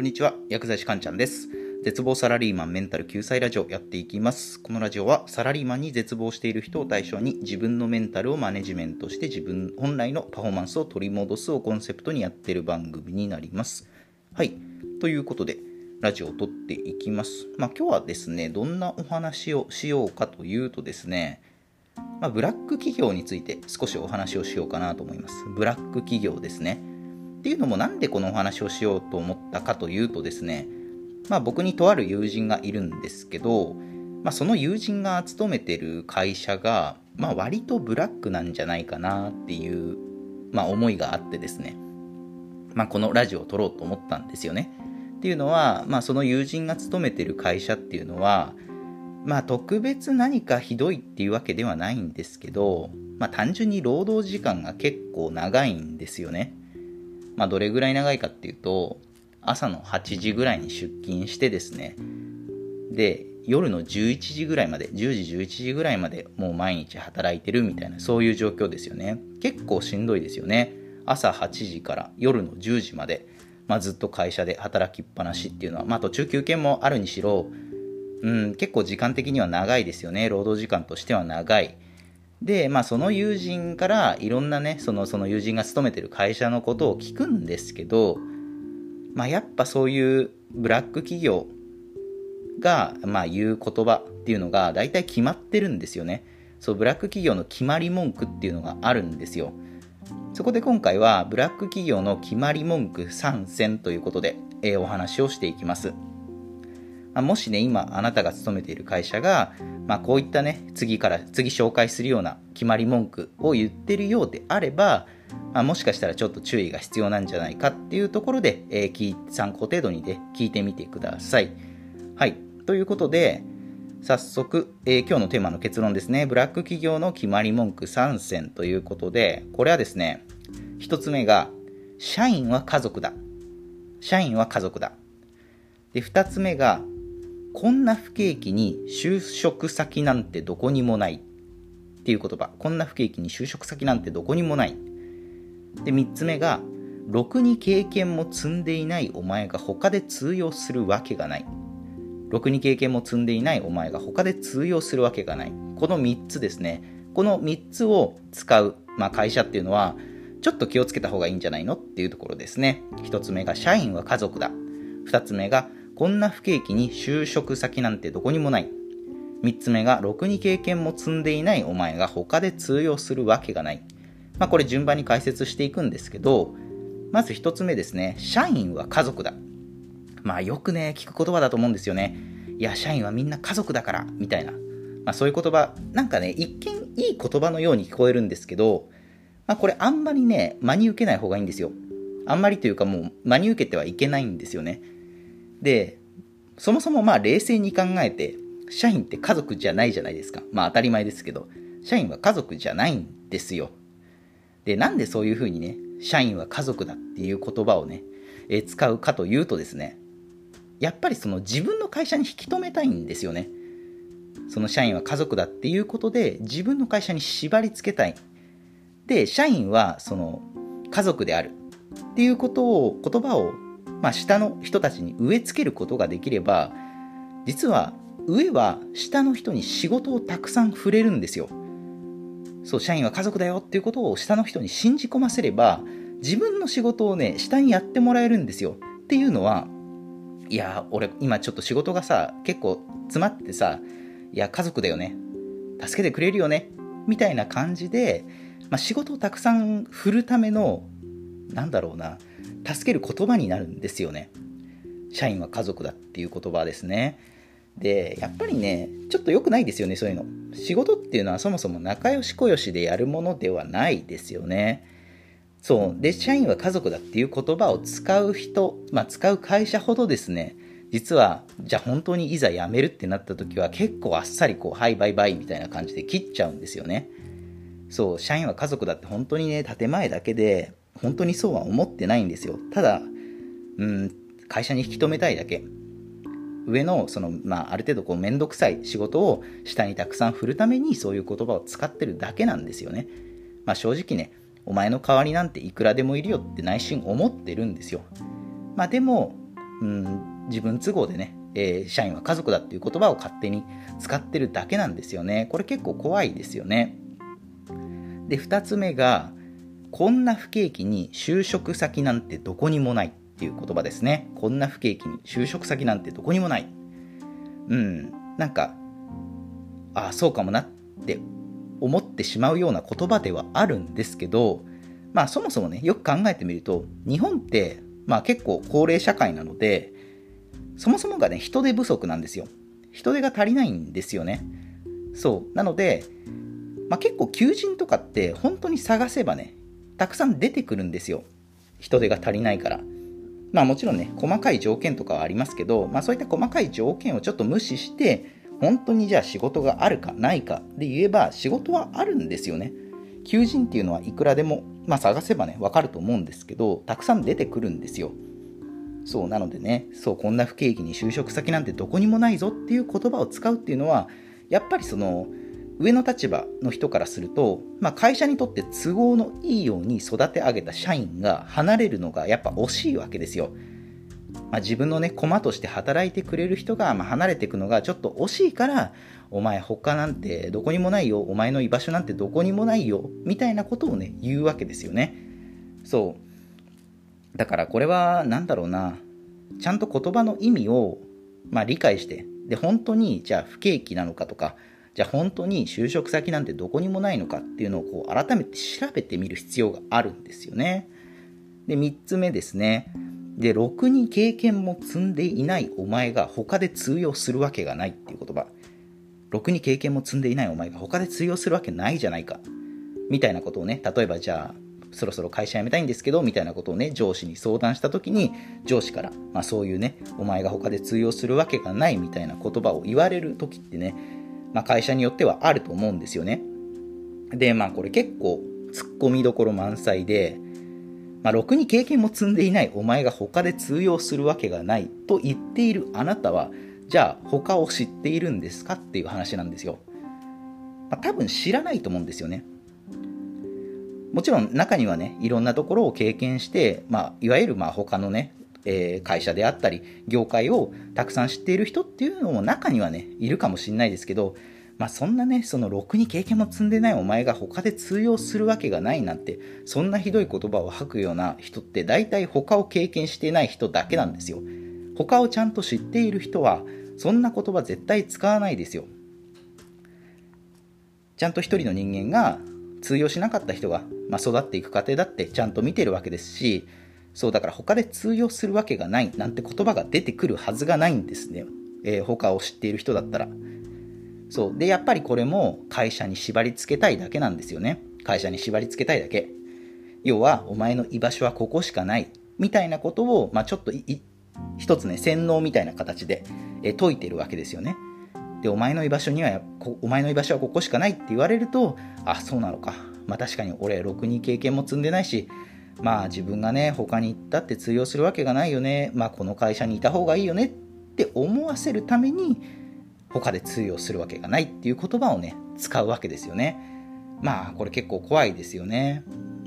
こんにちは、薬剤師かんちゃんです。絶望サラリーマンメンタル救済ラジオやっていきます。このラジオはサラリーマンに絶望している人を対象に自分のメンタルをマネジメントして自分本来のパフォーマンスを取り戻すをコンセプトにやってる番組になります。はい。ということで、ラジオを撮っていきます。まあ今日はですね、どんなお話をしようかというとですね、まあ、ブラック企業について少しお話をしようかなと思います。ブラック企業ですね。っていうのもなんでこのお話をしようと思ったかというとですね、まあ、僕にとある友人がいるんですけど、まあ、その友人が勤めてる会社が、まあ、割とブラックなんじゃないかなっていう、まあ、思いがあってですね、まあ、このラジオを撮ろうと思ったんですよね。っていうのは、まあ、その友人が勤めてる会社っていうのは、まあ、特別何かひどいっていうわけではないんですけど、まあ、単純に労働時間が結構長いんですよね。まあ、どれぐらい長いかっていうと、朝の8時ぐらいに出勤してですね、で、夜の11時ぐらいまで、10時、11時ぐらいまでもう毎日働いてるみたいな、そういう状況ですよね。結構しんどいですよね。朝8時から夜の10時まで、まあ、ずっと会社で働きっぱなしっていうのは、まあ、途中休憩もあるにしろ、うん、結構時間的には長いですよね。労働時間としては長い。で、まあ、その友人からいろんなね、その、その友人が勤めてる会社のことを聞くんですけど、まあ、やっぱそういうブラック企業が、まあ、言う言葉っていうのが大体決まってるんですよね。そう、ブラック企業の決まり文句っていうのがあるんですよ。そこで今回は、ブラック企業の決まり文句3選ということで、えー、お話をしていきます。あ、もしね、今あなたが勤めている会社が、まあ、こういったね、次から次紹介するような決まり文句を言ってるようであれば、まあ、もしかしたらちょっと注意が必要なんじゃないかっていうところで、えー、参考程度にね、聞いてみてください。はい。ということで、早速、えー、今日のテーマの結論ですね。ブラック企業の決まり文句3選ということで、これはですね、1つ目が、社員は家族だ。社員は家族だ。で、2つ目が、こんな不景気に就職先なんてどこにもないっていう言葉。こんな不景気に就職先なんてどこにもない。で、3つ目が、ろくに経験も積んでいないお前が他で通用するわけがない。ろくに経験も積んでいないお前が他で通用するわけがない。この3つですね。この3つを使う、まあ、会社っていうのは、ちょっと気をつけた方がいいんじゃないの？っていうところですね。1つ目が、社員は家族だ。2つ目が、こんな不景気に就職先なんてどこにもない。3つ目が、ろくに経験も積んでいないお前が他で通用するわけがない。まあ、これ順番に解説していくんですけど、まず1つ目ですね。社員は家族だ。まあよくね、聞く言葉だと思うんですよね。いや、社員はみんな家族だから、みたいな。まあそういう言葉、なんかね、一見いい言葉のように聞こえるんですけど、まあこれあんまりね、真に受けない方がいいんですよ。あんまりというかもう真に受けてはいけないんですよね。で、そもそもまあ冷静に考えて、社員って家族じゃないじゃないですか。まあ当たり前ですけど、社員は家族じゃないんですよ。で、なんでそういうふうにね、社員は家族だっていう言葉をね、え、使うかというとですね、やっぱりその自分の会社に引き止めたいんですよね。その社員は家族だっていうことで自分の会社に縛り付けたい。で、社員はその家族であるっていうことを、言葉を、まあ、下の人たちに植え付けることができれば、実は上は下の人に仕事をたくさん触れるんですよ。そう、社員は家族だよっていうことを下の人に信じ込ませれば、自分の仕事をね、下にやってもらえるんですよ。っていうのは、いや、俺今ちょっと仕事がさ、結構詰まってさ、いや、家族だよね。助けてくれるよね。みたいな感じで、まあ、仕事をたくさん振るための、なんだろうな、助ける言葉になるんですよね。社員は家族だっていう言葉ですね。で、やっぱりね、ちょっと良くないですよね、そういうの。仕事っていうのはそもそも仲良し小良しでやるものではないですよね。そう。で、社員は家族だっていう言葉を使う人、まあ使う会社ほどですね、実は、じゃあ本当にいざ辞めるってなった時は結構あっさりこう、はいバイバイみたいな感じで切っちゃうんですよね。そう、社員は家族だって本当にね、建前だけで、本当にそうは思ってないんですよ。ただ、うん、会社に引き止めたいだけ。上の、その、まあ、ある程度こう、めんどくさい仕事を下にたくさん振るためにそういう言葉を使ってるだけなんですよね。まあ、正直ね、お前の代わりなんていくらでもいるよって内心思ってるんですよ。まあでも、うん、自分都合でね、えー、社員は家族だっていう言葉を勝手に使ってるだけなんですよね。これ結構怖いですよね。で、2つ目が、こんな不景気に就職先なんてどこにもないっていう言葉ですね。こんな不景気に就職先なんてどこにもない。うん、なんか、ああ、そうかもなって思ってしまうような言葉ではあるんですけど、まあそもそもね、よく考えてみると、日本って、まあ結構高齢社会なので、そもそもがね、人手不足なんですよ。人手が足りないんですよね。そう。なので、まあ、結構求人とかって本当に探せばね、たくさん出てくるんですよ。人手が足りないから。まあもちろんね、細かい条件とかはありますけど、まあそういった細かい条件をちょっと無視して、本当にじゃあ仕事があるかないかで言えば仕事はあるんですよね。求人っていうのはいくらでも、まあ探せばね、わかると思うんですけど、たくさん出てくるんですよ。そうなのでねそうこんな不景気に就職先なんてどこにもないぞっていう言葉を使うっていうのはやっぱりその上の立場の人からすると、まあ、会社にとって都合のいいように育て上げた社員が離れるのがやっぱ惜しいわけですよ。まあ、自分のね、駒として働いてくれる人が、ま離れていくのがちょっと惜しいから、お前他なんてどこにもないよ、お前の居場所なんてどこにもないよ、みたいなことをね、言うわけですよね。そう。だからこれは何だろうなちゃんと言葉の意味を、まあ、理解してで本当にじゃあ不景気なのかとかじゃあ本当に就職先なんてどこにもないのかっていうのをこう改めて調べてみる必要があるんですよね。で3つ目ですね。でろくに経験も積んでいないお前が他で通用するわけがないっていう言葉。ろくに経験も積んでいないお前が他で通用するわけないじゃないか。みたいなことをね例えばじゃあそろそろ会社辞めたいんですけど、みたいなことをね、上司に相談した時に、上司から、まあそういうね、お前が他で通用するわけがないみたいな言葉を言われる時ってね、まあ会社によってはあると思うんですよね。で、まあこれ結構突っ込みどころ満載で、まあ、ろくに経験も積んでいないお前が他で通用するわけがないと言っているあなたは、じゃあ他を知っているんですか？っていう話なんですよ。まあ、多分知らないと思うんですよね。もちろん中にはね、いろんなところを経験して、まあ、いわゆるまあ他のね、え、会社であったり、業界をたくさん知っている人っていうのも中にはね、いるかもしれないですけど、まあそんなね、そのろくに経験も積んでないお前が他で通用するわけがないなんて、そんなひどい言葉を吐くような人って大体他を経験してない人だけなんですよ。他をちゃんと知っている人は、そんな言葉絶対使わないですよ。ちゃんと一人の人間が通用しなかった人がまあ、育っていく過程だってちゃんと見てるわけですし、そうだから他で通用するわけがないなんて言葉が出てくるはずがないんですね。えー、他を知っている人だったら。そう。で、やっぱりこれも会社に縛り付けたいだけなんですよね。会社に縛り付けたいだけ。要は、お前の居場所はここしかない。みたいなことを、まあ、ちょっと一つね、洗脳みたいな形で、えー、解いてるわけですよね。で、お前の居場所には、お前の居場所はここしかないって言われると、あ、そうなのか。まあ確かに俺、ろくに経験も積んでないし、まあ自分がね、他に行ったって通用するわけがないよね。まあこの会社にいた方がいいよねって思わせるために、他で通用するわけがないっていう言葉をね、使うわけですよね。まあこれ結構怖いですよね。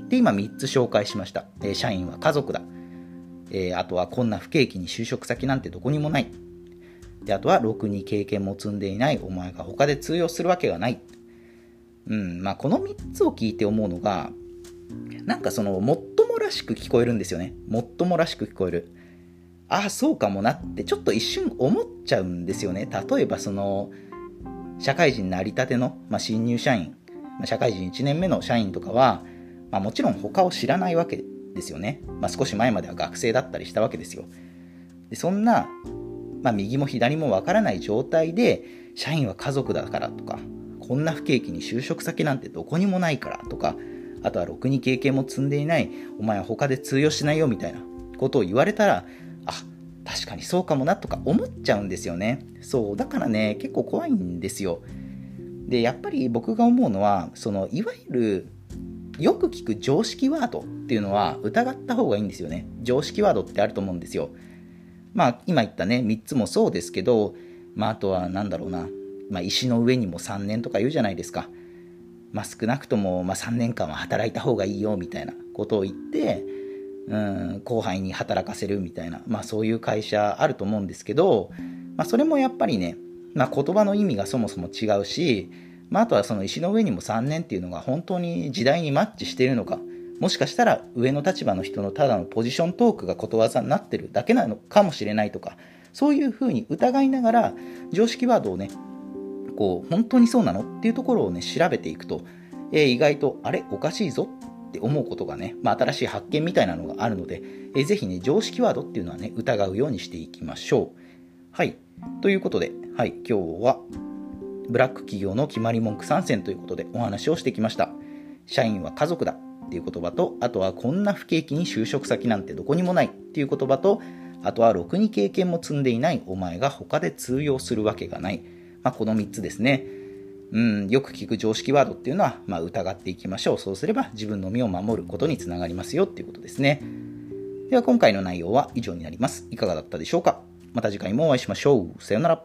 で、今3つ紹介しました。えー、社員は家族だ。えー、あとはこんな不景気に就職先なんてどこにもない。で、あとは、ろくに経験も積んでいないお前が他で通用するわけがない。うん、まあ、この3つを聞いて思うのが、なんかその、もっともらしく聞こえるんですよね。もっともらしく聞こえる。ああ、そうかもなってちょっと一瞬思っちゃうんですよね。例えばその、社会人なりたての、まあ、新入社員、まあ、社会人1年目の社員とかは、まあ、もちろん他を知らないわけですよね。まあ、少し前までは学生だったりしたわけですよ。でそんな、まあ、右も左もわからない状態で、社員は家族だからとか、こんな不景気に就職先なんてどこにもないからとか、あとはろくに経験も積んでいない、お前は他で通用しないよみたいなことを言われたら、あ、確かにそうかもなとか思っちゃうんですよね。そう、だからね、結構怖いんですよ。で、やっぱり僕が思うのは、その、いわゆる、よく聞く常識ワードっていうのは疑った方がいいんですよね。常識ワードってあると思うんですよ。まあ、今言ったね、3つもそうですけど、まあ、あとは何だろうな、まあ、石の上にも3年とか言うじゃないですか。まあ、少なくともま3年間は働いた方がいいよみたいなことを言って、うん後輩に働かせるみたいな、まあ、そういう会社あると思うんですけど、まあ、それもやっぱりね、まあ、言葉の意味がそもそも違うし、まあ、あとはその石の上にも3年っていうのが本当に時代にマッチしているのかもしかしたら上の立場の人のただのポジショントークがことわざになってるだけなのかもしれないとかそういうふうに疑いながら常識ワードをねこう本当にそうなの？っていうところをね調べていくと、えー、意外とあれ？おかしいぞ？って思うことがね、まあ、新しい発見みたいなのがあるので、えー、ぜひね常識ワードっていうのはね疑うようにしていきましょう。はい。ということで、はい、今日はブラック企業の決まり文句参戦ということでお話をしてきました。社員は家族だっていう言葉とあとはこんな不景気に就職先なんてどこにもないっていう言葉とあとはろくに経験も積んでいないお前が他で通用するわけがない。まあ、この3つですね。うん、よく聞く常識ワードっていうのは、まあ、疑っていきましょう。そうすれば自分の身を守ることにつながりますよっていうことですね。では今回の内容は以上になります。いかがだったでしょうか？また次回もお会いしましょう。さようなら。